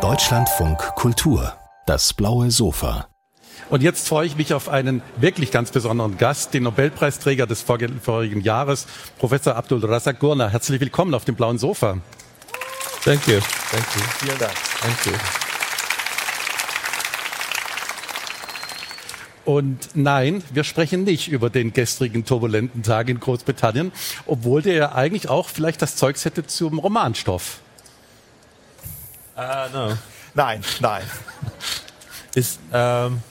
Deutschlandfunk Kultur, das blaue Sofa. Und jetzt freue ich mich auf einen wirklich ganz besonderen Gast, den Nobelpreisträger des vorigen Jahres, Professor Abdul Razak Gurna. Herzlich willkommen auf dem blauen Sofa. Thank you. Thank you. Vielen Dank. Thank you. Und nein, wir sprechen nicht über den gestrigen turbulenten Tag in Großbritannien, obwohl der ja eigentlich auch vielleicht das Zeugs hätte zum Romanstoff. Uh, no. Nein, nein. It's, um,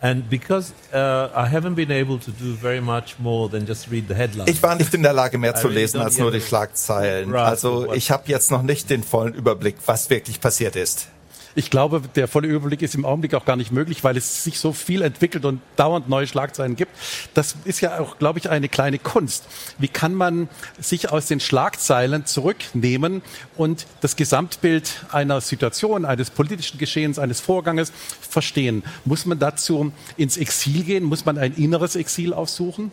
and because uh, I haven't been able to do very much more than just read the headlines. Ich war nicht in der Lage, mehr I zu lesen als nur die Schlagzeilen. Also ich habe jetzt noch nicht den vollen Überblick, was wirklich passiert ist. Ich glaube, der volle Überblick ist im Augenblick auch gar nicht möglich, weil es sich so viel entwickelt und dauernd neue Schlagzeilen gibt. Das ist ja auch, glaube ich, eine kleine Kunst. Wie kann man sich aus den Schlagzeilen zurücknehmen und das Gesamtbild einer Situation, eines politischen Geschehens, eines Vorganges verstehen? Muss man dazu ins Exil gehen? Muss man ein inneres Exil aufsuchen?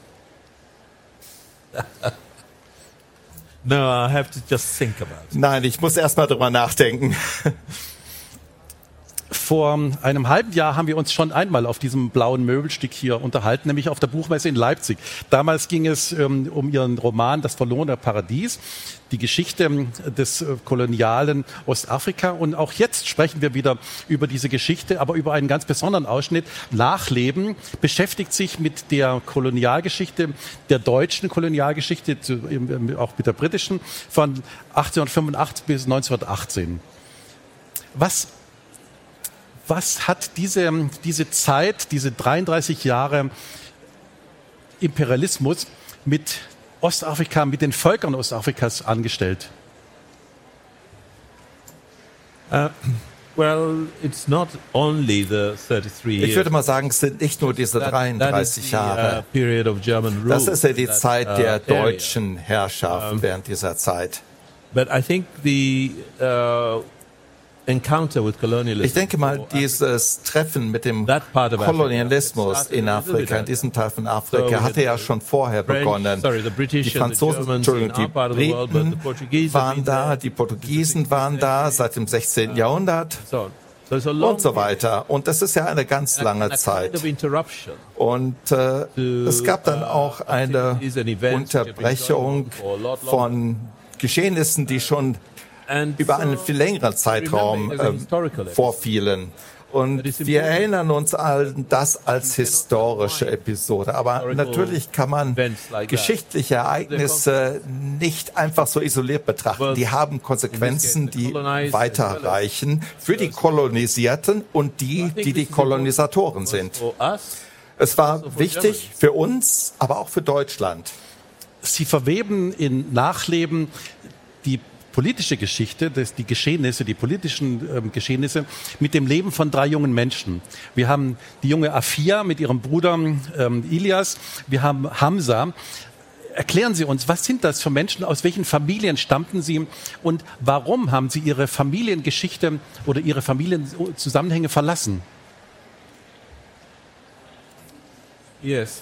no, I have to just think about it. Nein, ich muss erst mal drüber nachdenken. Vor einem halben Jahr haben wir uns schon einmal auf diesem blauen Möbelstück hier unterhalten, nämlich auf der Buchmesse in Leipzig. Damals ging es ähm, um ihren Roman Das verlorene Paradies, die Geschichte ähm, des äh, kolonialen Ostafrika. Und auch jetzt sprechen wir wieder über diese Geschichte, aber über einen ganz besonderen Ausschnitt. Nachleben beschäftigt sich mit der Kolonialgeschichte, der deutschen Kolonialgeschichte, zu- ähm, auch mit der britischen, von 1885 bis 1918. Was was hat diese, diese Zeit, diese 33 Jahre Imperialismus mit Ostafrika, mit den Völkern Ostafrikas angestellt? Well, it's not only the 33 years. Ich würde mal sagen, es sind nicht nur diese That- that is 33 the, Jahre. uh, Das ist ja die Zeit uh, der area. deutschen Herrschaft während dieser Zeit. But I think the uh. Ich denke mal, dieses Treffen mit dem That part of Africa, Kolonialismus in Afrika, in diesem Teil von Afrika, hatte ja schon vorher begonnen. sorry, the British Die Franzosen, Entschuldigung, die part of the world, but the Briten waren da, die Portugiesen waren da seit dem 16. Jahrhundert und so weiter. Und das ist ja eine ganz lange Zeit. Und äh, es gab dann auch eine Unterbrechung von Geschehnissen, die schon über einen viel längeren Zeitraum episode. vorfielen. Und wir erinnern uns an das als historische Episode. Aber natürlich kann man geschichtliche Ereignisse nicht einfach so isoliert betrachten. Die haben Konsequenzen, die weiterreichen für die Kolonisierten und die, die die Kolonisatoren sind. Us, Es war wichtig für uns, aber auch für Deutschland. Sie verweben in Nachleben die politische Geschichte, das, die Geschehnisse, die politischen ähm, Geschehnisse mit dem Leben von drei jungen Menschen. Wir haben die junge Afia mit ihrem Bruder ähm, Ilias, wir haben Hamza. Erklären Sie uns, was sind das für Menschen, aus welchen Familien stammten sie und warum haben sie ihre Familiengeschichte oder ihre Familienzusammenhänge verlassen? yes.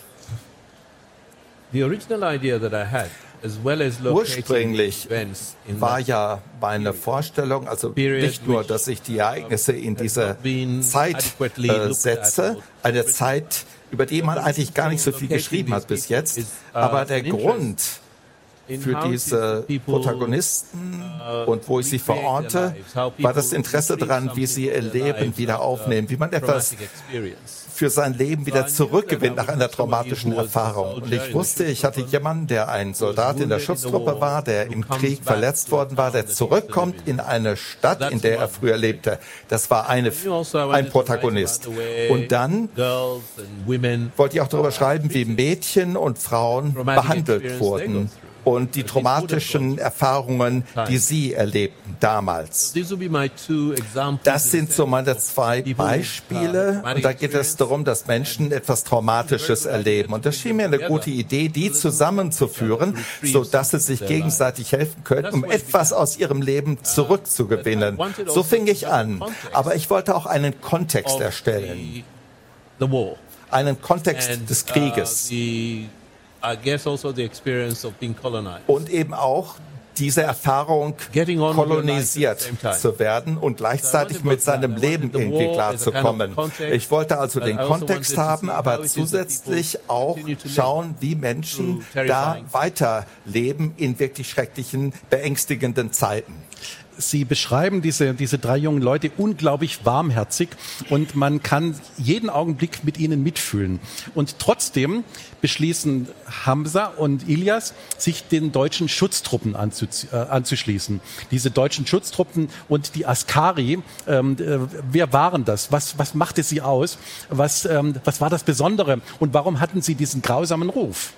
The original idea that I had, well Ursprünglich war ja meine Vorstellung, also nicht nur, dass ich die Ereignisse in diese been Zeit äh, setze, eine Zeit, über die man eigentlich gar nicht so viel geschrieben hat bis jetzt, aber der Grund für diese Protagonisten und wo ich sie verorte, war das Interesse daran, wie sie ihr Leben wieder aufnehmen, wie man etwas für sein Leben wieder zurückgewinnt nach einer traumatischen Erfahrung. Und ich wusste, ich hatte jemanden, der ein Soldat in der Schutztruppe war, der im Krieg verletzt worden war, der zurückkommt in eine Stadt, in der er früher lebte. Das war eine, ein Protagonist. Und dann wollte ich auch darüber schreiben, wie Mädchen und Frauen behandelt wurden und die traumatischen Erfahrungen, die sie erlebten damals. Das sind so meine zwei Beispiele. Und da geht es darum, dass Menschen etwas Traumatisches erleben. Und das schien mir eine gute Idee, die zusammenzuführen, so dass sie sich gegenseitig helfen können, um etwas aus ihrem Leben zurückzugewinnen. So fing ich an. Aber ich wollte auch einen Kontext erstellen. Einen Kontext des uh, Krieges. I guess also the experience of being colonized. Und eben auch diese Erfahrung kolonisiert zu werden und gleichzeitig mit seinem Leben irgendwie klarzukommen. Ich wollte also den also Kontext haben, aber zusätzlich auch schauen, wie Menschen da weiterleben in wirklich schrecklichen, beängstigenden Zeiten. Sie beschreiben diese, diese drei jungen Leute unglaublich warmherzig und man kann jeden Augenblick mit ihnen mitfühlen. Und trotzdem beschließen Hamza und Ilias, sich den deutschen Schutztruppen äh, anzuschließen. Diese deutschen Schutztruppen und die Askari, ähm, äh, wer waren das? Was, was machte sie aus? Was, ähm, was war das Besondere? Und warum hatten sie diesen grausamen Ruf?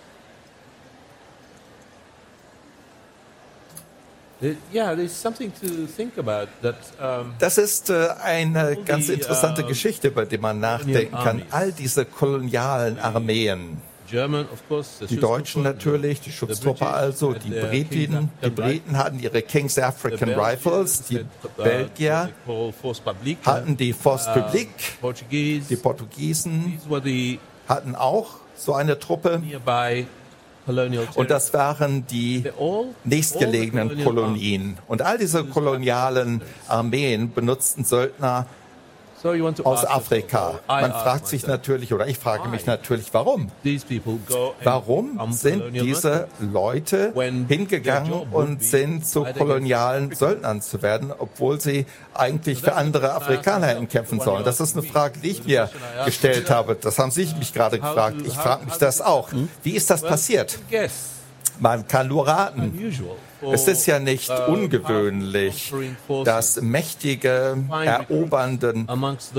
Das ist äh, eine ganz interessante Geschichte, über die man nachdenken kann. All diese kolonialen Armeen. Die Deutschen natürlich, die Schutztruppe also, die Briten, die Briten hatten ihre King's African Rifles, die Belgier hatten die Force Publique, die Portugiesen hatten auch so eine Truppe. Und das waren die nächstgelegenen Kolonien. Und all diese kolonialen Armeen benutzten Söldner aus Afrika. Man fragt sich natürlich, oder ich frage mich natürlich, warum? Warum sind diese Leute hingegangen und sind zu kolonialen Söldnern zu werden, obwohl sie eigentlich für andere Afrikaner kämpfen sollen? Das ist eine Frage, die ich mir gestellt habe. Das haben Sie mich gerade gefragt. Ich frage mich das auch. Wie ist das passiert? Man kann nur raten. Es ist ja nicht uh, ungewöhnlich, dass mächtige, erobernden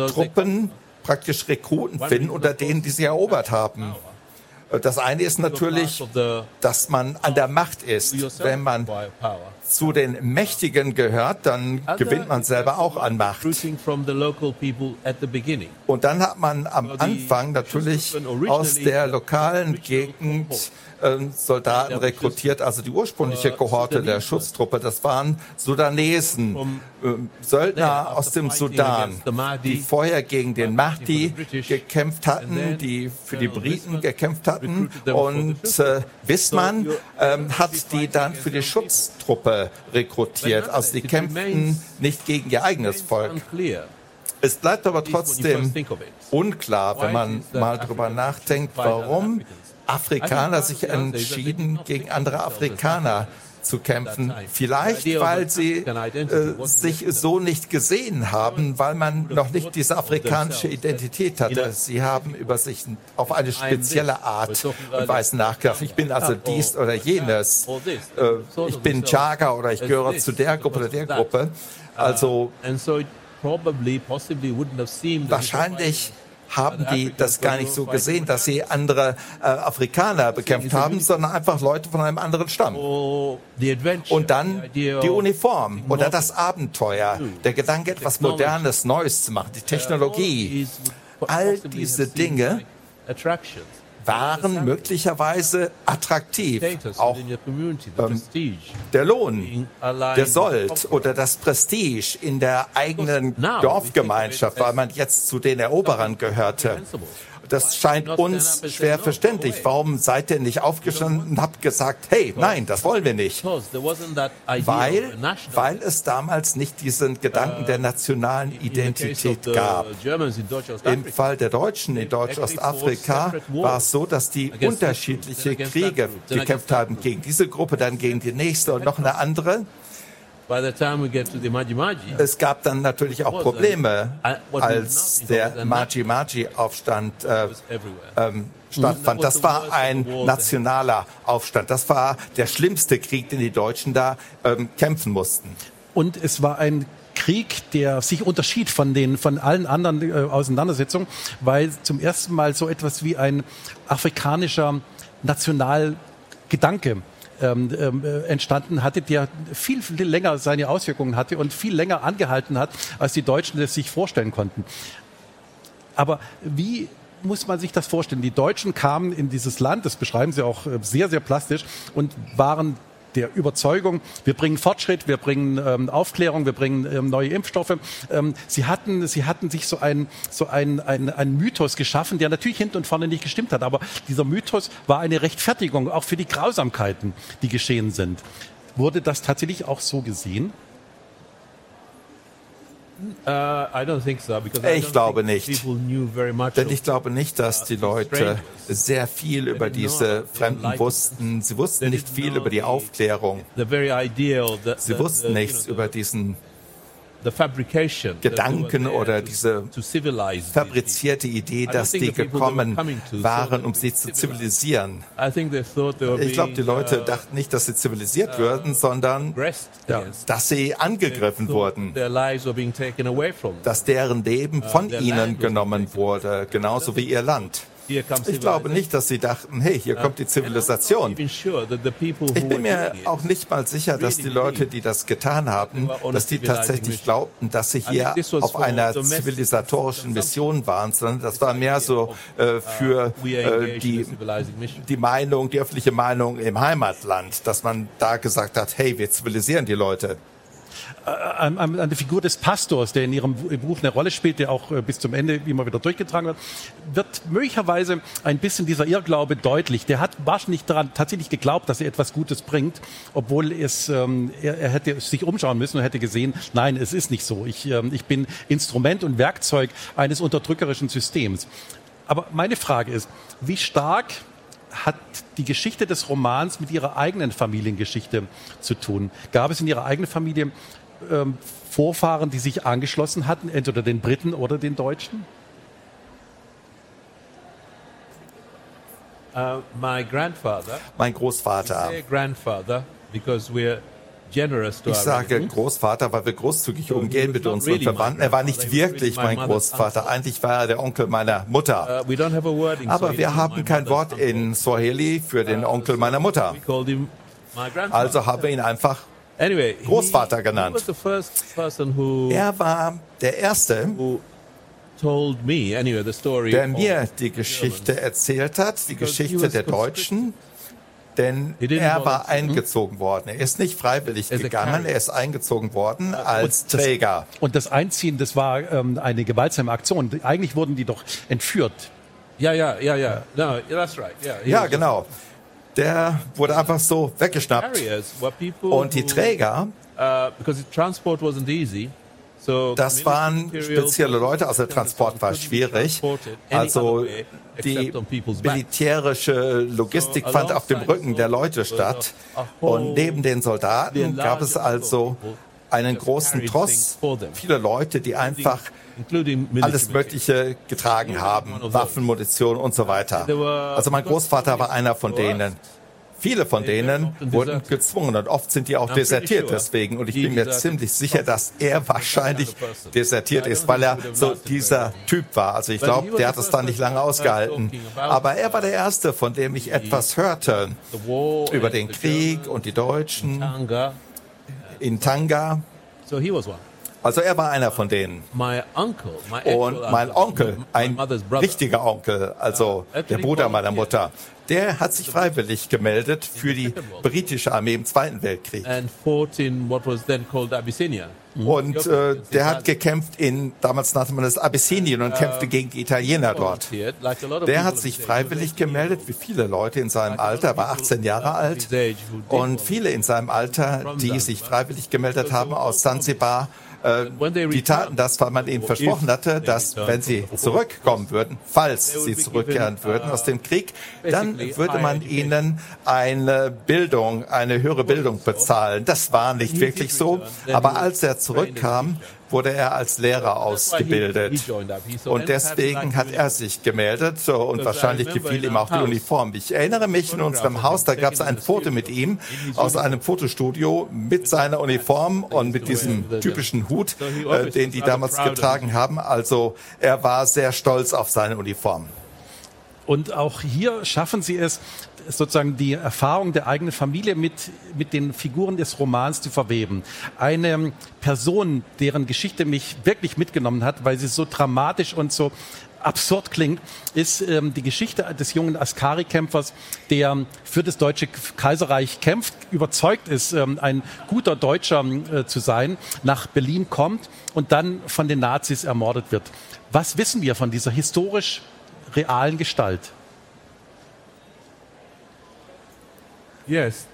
Truppen praktisch Rekruten finden, unter denen, die sie erobert haben. Das eine ist natürlich, dass man an der Macht ist. Wenn man zu den Mächtigen gehört, dann gewinnt man selber auch an Macht. Und dann hat man am Anfang natürlich aus der lokalen Gegend ähm, Soldaten rekrutiert, also die ursprüngliche Kohorte der Schutztruppe, das waren Sudanesen, äh, Söldner aus dem Sudan, die vorher gegen den Mahdi gekämpft hatten, die für die Briten gekämpft hatten. und äh, Wissmann ähm, hat die dann für die Schutztruppe rekrutiert. Also die kämpften nicht gegen ihr eigenes Volk. Es bleibt aber trotzdem unklar, wenn man mal drüber nachdenkt, warum Afrikaner sich entschieden, gegen andere Afrikaner zu kämpfen. Vielleicht, weil sie äh, sich so nicht gesehen haben, weil man noch nicht diese afrikanische Identität hatte. Sie haben über sich auf eine spezielle Art und Weise nachgedacht. Ich bin also dies oder jenes. Äh, ich bin Chaga oder ich gehöre zu der Gruppe oder der Gruppe. Also wahrscheinlich haben die das gar nicht so gesehen, dass sie andere äh, Afrikaner bekämpft haben, sondern einfach Leute von einem anderen Stamm. Und dann die Uniform oder das Abenteuer, der Gedanke, etwas Modernes, Neues zu machen, die Technologie, all diese Dinge waren möglicherweise attraktiv. Auch ähm, der Lohn, der Sold oder das Prestige in der eigenen Dorfgemeinschaft, weil man jetzt zu den Eroberern gehörte. Das scheint uns schwer verständlich. Warum seid ihr nicht aufgestanden und habt gesagt, hey, nein, das wollen wir nicht? Weil, weil es damals nicht diesen Gedanken der nationalen Identität gab. Im Fall der Deutschen in Deutsch-Ostafrika war es so, dass die unterschiedliche Kriege gekämpft haben gegen diese Gruppe, dann gegen die nächste und noch eine andere. Es gab dann natürlich auch Probleme, als der Maji-Maji-Aufstand äh, ähm, stattfand. Das war ein nationaler Aufstand. Das war der schlimmste Krieg, den die Deutschen da ähm, kämpfen mussten. Und es war ein Krieg, der sich unterschied von den von allen anderen äh, Auseinandersetzungen, weil zum ersten Mal so etwas wie ein afrikanischer Nationalgedanke ähm, ähm, äh, entstanden hatte, der viel, viel länger seine Auswirkungen hatte und viel länger angehalten hat, als die Deutschen es sich vorstellen konnten. Aber wie muss man sich das vorstellen? Die Deutschen kamen in dieses Land, das beschreiben sie auch äh, sehr, sehr plastisch, und waren der Überzeugung, wir bringen Fortschritt, wir bringen ähm, Aufklärung, wir bringen ähm, neue Impfstoffe. Ähm, sie, hatten, sie hatten sich so ein, so ein, ein, ein Mythos geschaffen, der natürlich hinten und vorne nicht gestimmt hat, aber dieser Mythos war eine Rechtfertigung auch für die Grausamkeiten, die geschehen sind. Wurde das tatsächlich auch so gesehen? Uh, ich glaube nicht. Denn ich glaube nicht, dass die Leute sehr viel über diese Fremden wussten. Sie wussten nicht viel über die Aufklärung. Sie wussten nichts über diesen Gedanken oder diese fabrizierte Idee, dass die gekommen waren, um sie zu zivilisieren. Ich glaube, die Leute dachten nicht, dass sie zivilisiert uh, würden, sondern dass sie angegriffen wurden, dass deren Leben uh, von ihnen genommen wurde, genauso wie ihr Land. Ich glaube nicht, dass sie dachten, hey, hier kommt die Zivilisation. Ich bin mir auch nicht mal sicher, dass die Leute, die das getan haben, dass die tatsächlich glaubten, dass sie hier auf einer zivilisatorischen Mission waren, sondern das war mehr so äh, für äh, die, die Meinung, die öffentliche Meinung im Heimatland, dass man da gesagt hat, hey, wir zivilisieren die Leute an, an, an der Figur des Pastors, der in ihrem Buch eine Rolle spielt, der auch äh, bis zum Ende immer wieder durchgetragen wird, wird möglicherweise ein bisschen dieser Irrglaube deutlich. Der hat wahrscheinlich daran tatsächlich geglaubt, dass er etwas Gutes bringt, obwohl es, ähm, er, er hätte sich umschauen müssen und hätte gesehen, nein, es ist nicht so. Ich, ähm, ich bin Instrument und Werkzeug eines unterdrückerischen Systems. Aber meine Frage ist, wie stark hat die Geschichte des Romans mit ihrer eigenen Familiengeschichte zu tun? Gab es in ihrer eigenen Familie ähm, Vorfahren, die sich angeschlossen hatten, entweder den Briten oder den Deutschen? Uh, my grandfather, mein Großvater. Grandfather, because we're ich sage Großvater, weil wir großzügig umgehen mit unseren Verwandten. Er war nicht wirklich mein Großvater. Eigentlich war er der Onkel meiner Mutter. Uh, Aber wir haben kein Wort in Swahili für den uh, Onkel meiner Mutter. Also haben wir ihn einfach Großvater genannt. Er war der Erste, der mir die Geschichte erzählt hat, die Geschichte der Deutschen, denn er war eingezogen worden. Er ist nicht freiwillig gegangen, er ist eingezogen worden als Träger. Und das Einziehen, das war ähm, eine gewaltsame Aktion. Eigentlich wurden die doch entführt. Ja, ja, ja, ja. No, that's right. Yeah, ja, genau. Der wurde einfach so weggeschnappt. Und die Träger, uh, because transport wasn't easy, das waren spezielle Leute, also der Transport war schwierig. Also die militärische Logistik fand auf dem Rücken der Leute statt. Und neben den Soldaten gab es also einen großen Tross, viele Leute, die einfach alles Mögliche getragen haben, Waffen, Munition und so weiter. Also mein Großvater war einer von denen. Viele von denen wurden gezwungen und oft sind die auch desertiert deswegen. Und ich bin mir ziemlich sicher, dass er wahrscheinlich desertiert ist, weil er so dieser Typ war. Also ich glaube, der hat es dann nicht lange ausgehalten. Aber er war der Erste, von dem ich etwas hörte über den Krieg und die Deutschen. In Tanga. Also er war einer von denen. Und mein Onkel, ein richtiger Onkel, also uh, der Bruder meiner Mutter, der hat sich freiwillig gemeldet für die britische Armee im Zweiten Weltkrieg. Und äh, der hat gekämpft in, damals nannte man das Abyssinien und kämpfte gegen die Italiener dort. Der hat sich freiwillig gemeldet, wie viele Leute in seinem Alter, war 18 Jahre alt. Und viele in seinem Alter, die sich freiwillig gemeldet haben aus Zanzibar, äh, die taten das, weil man ihnen versprochen hatte, dass wenn sie zurückkommen würden, falls sie zurückkehren würden aus dem Krieg, dann würde man ihnen eine Bildung, eine höhere Bildung bezahlen. Das war nicht wirklich so, aber als er zurückkam, wurde er als Lehrer ausgebildet. Und deswegen hat er sich gemeldet und wahrscheinlich gefiel ihm auch die Uniform. Ich erinnere mich in unserem Haus, da gab es ein Foto mit ihm aus einem Fotostudio mit seiner Uniform und mit diesem typischen Hut, äh, den die damals getragen haben. Also er war sehr stolz auf seine Uniform. Und auch hier schaffen sie es, sozusagen die Erfahrung der eigenen Familie mit, mit den Figuren des Romans zu verweben. Eine Person, deren Geschichte mich wirklich mitgenommen hat, weil sie so dramatisch und so absurd klingt, ist ähm, die Geschichte des jungen Askari-Kämpfers, der für das deutsche Kaiserreich kämpft, überzeugt ist, ähm, ein guter Deutscher äh, zu sein, nach Berlin kommt und dann von den Nazis ermordet wird. Was wissen wir von dieser historisch realen Gestalt? Yes.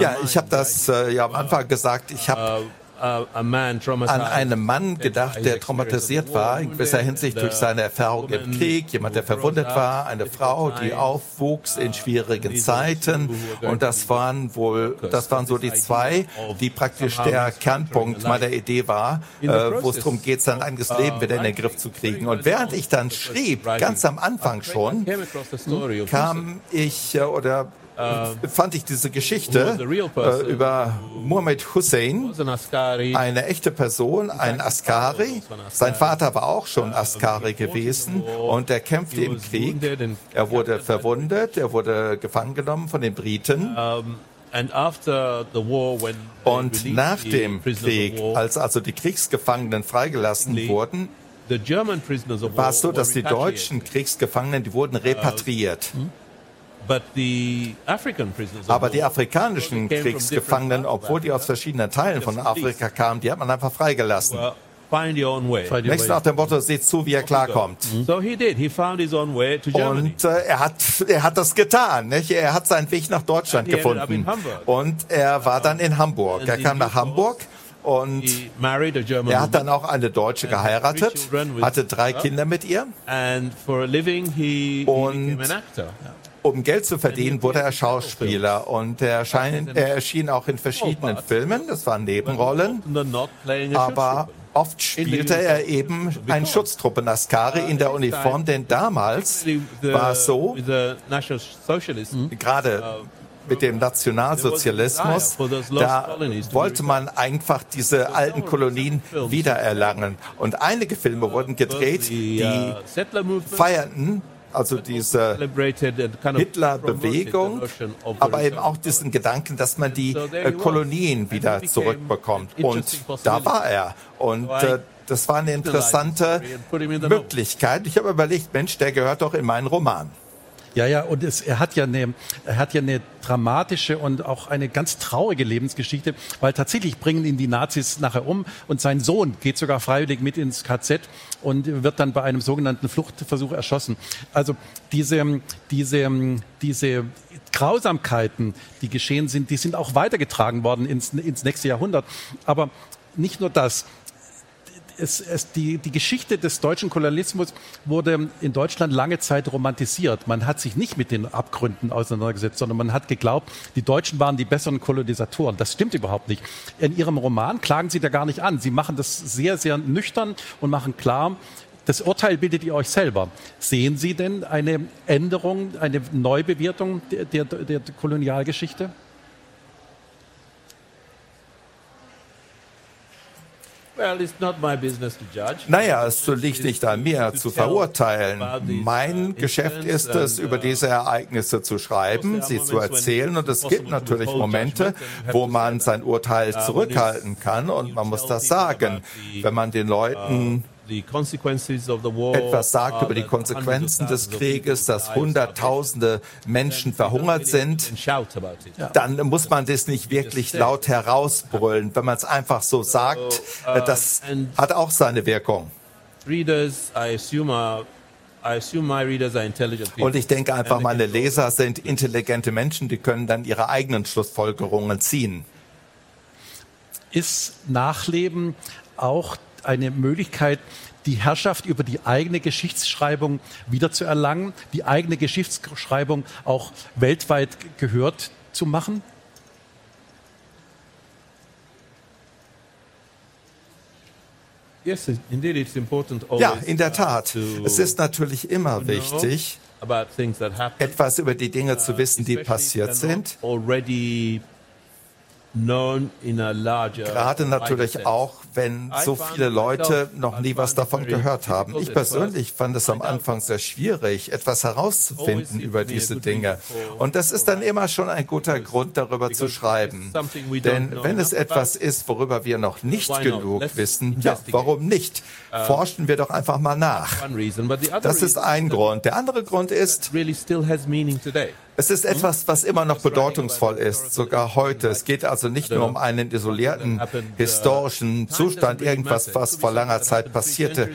Ja, ich habe das äh, ja am Anfang gesagt. Ich habe an einen Mann gedacht, der traumatisiert war in gewisser Hinsicht durch seine Erfahrung im Krieg, jemand, der verwundet war, eine Frau, die aufwuchs in schwierigen Zeiten. Und das waren wohl, das waren so die zwei, die praktisch der Kernpunkt meiner Idee war, äh, wo es darum geht, sein eigenes Leben wieder in den Griff zu kriegen. Und während ich dann schrieb, ganz am Anfang schon, kam ich äh, oder fand ich diese Geschichte äh, über Muhammad Hussein, eine echte Person, ein Askari. Sein Vater war auch schon Askari gewesen und er kämpfte im Krieg. Er wurde verwundet, er wurde gefangen genommen von den Briten. Und nach dem Krieg, als also die Kriegsgefangenen freigelassen wurden, war es so, dass die deutschen Kriegsgefangenen, die wurden repatriiert. Aber die afrikanischen Kriegsgefangenen, obwohl die aus verschiedenen Teilen von Afrika kamen, die hat man einfach freigelassen. Nächstes nach dem Motto, seht zu, wie er klarkommt. Mhm. Und äh, er, hat, er hat das getan. Nicht? Er hat seinen Weg nach Deutschland gefunden. Und er war dann in Hamburg. Er kam nach Hamburg. Und er hat dann auch eine Deutsche geheiratet, hatte drei Kinder mit ihr. Und um Geld zu verdienen, wurde er Schauspieler. und er, erschein, er erschien auch in verschiedenen Filmen, das waren Nebenrollen, aber oft spielte er eben ein Schutztruppen-Askari in der Uniform, denn damals war es so, gerade mit dem Nationalsozialismus, da wollte man einfach diese alten Kolonien wiedererlangen. Und einige Filme wurden gedreht, die feierten also diese Hitler-Bewegung, aber eben auch diesen Gedanken, dass man die äh, Kolonien wieder zurückbekommt. Und da war er. Und äh, das war eine interessante Möglichkeit. Ich habe überlegt, Mensch, der gehört doch in meinen Roman. Ja, ja, und es, er hat ja eine, er hat ja eine dramatische und auch eine ganz traurige Lebensgeschichte, weil tatsächlich bringen ihn die Nazis nachher um und sein Sohn geht sogar freiwillig mit ins KZ und wird dann bei einem sogenannten Fluchtversuch erschossen. Also diese, diese, diese Grausamkeiten, die geschehen sind, die sind auch weitergetragen worden ins, ins nächste Jahrhundert. Aber nicht nur das es, es, die, die Geschichte des deutschen Kolonialismus wurde in Deutschland lange Zeit romantisiert. Man hat sich nicht mit den Abgründen auseinandergesetzt, sondern man hat geglaubt, die Deutschen waren die besseren Kolonisatoren. Das stimmt überhaupt nicht. In Ihrem Roman klagen Sie da gar nicht an. Sie machen das sehr, sehr nüchtern und machen klar, das Urteil bildet ihr euch selber. Sehen Sie denn eine Änderung, eine Neubewertung der, der, der Kolonialgeschichte? Naja, es liegt nicht an mir zu verurteilen. Mein Geschäft ist es, über uh, diese Ereignisse zu schreiben, sie zu erzählen. Und es gibt natürlich Momente, wo man sein Urteil uh, zurückhalten kann. Und man muss das sagen. Wenn man den Leuten uh, etwas sagt über die Konsequenzen des Krieges, dass Hunderttausende Menschen verhungert sind, dann muss man das nicht wirklich laut herausbrüllen. Wenn man es einfach so sagt, uh, das hat auch seine Wirkung. Und ich denke einfach, meine Leser sind intelligente Menschen, die können dann ihre eigenen Schlussfolgerungen ziehen. Ist Nachleben auch eine Möglichkeit, die Herrschaft über die eigene Geschichtsschreibung wiederzuerlangen, die eigene Geschichtsschreibung auch weltweit gehört zu machen? Ja, in der Tat. Es ist natürlich immer wichtig, etwas über die Dinge zu wissen, die passiert sind. Gerade natürlich auch, wenn so viele Leute noch nie was davon gehört haben. Ich persönlich fand es am Anfang sehr schwierig, etwas herauszufinden über diese Dinge. Und das ist dann immer schon ein guter Grund, darüber zu schreiben. Denn wenn es etwas ist, worüber wir noch nicht genug wissen, ja, warum nicht? Forschen wir doch einfach mal nach. Das ist ein Grund. Der andere Grund ist, es ist etwas, was immer noch bedeutungsvoll ist, sogar heute. Es geht also nicht nur um einen isolierten historischen Zustand, irgendwas, was vor langer Zeit passierte.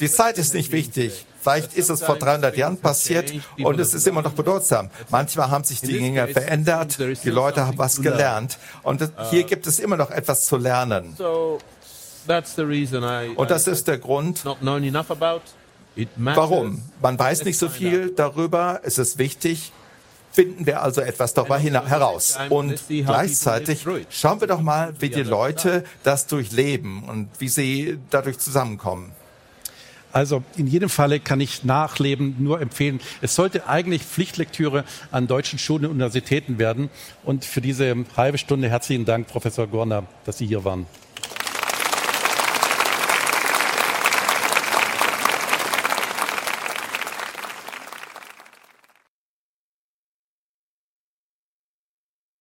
Die Zeit ist nicht wichtig. Vielleicht ist es vor 300 Jahren passiert und es ist immer noch bedeutsam. Manchmal haben sich die Dinge verändert, die Leute haben was gelernt und hier gibt es immer noch etwas zu lernen. Und das ist der Grund, warum. Man weiß nicht so viel darüber, es ist wichtig, finden wir also etwas darüber heraus. Und gleichzeitig schauen wir doch mal, wie die Leute das durchleben und wie sie dadurch zusammenkommen. Also in jedem Falle kann ich Nachleben nur empfehlen. Es sollte eigentlich Pflichtlektüre an deutschen Schulen und Universitäten werden. Und für diese halbe Stunde herzlichen Dank, Professor Gorner, dass Sie hier waren.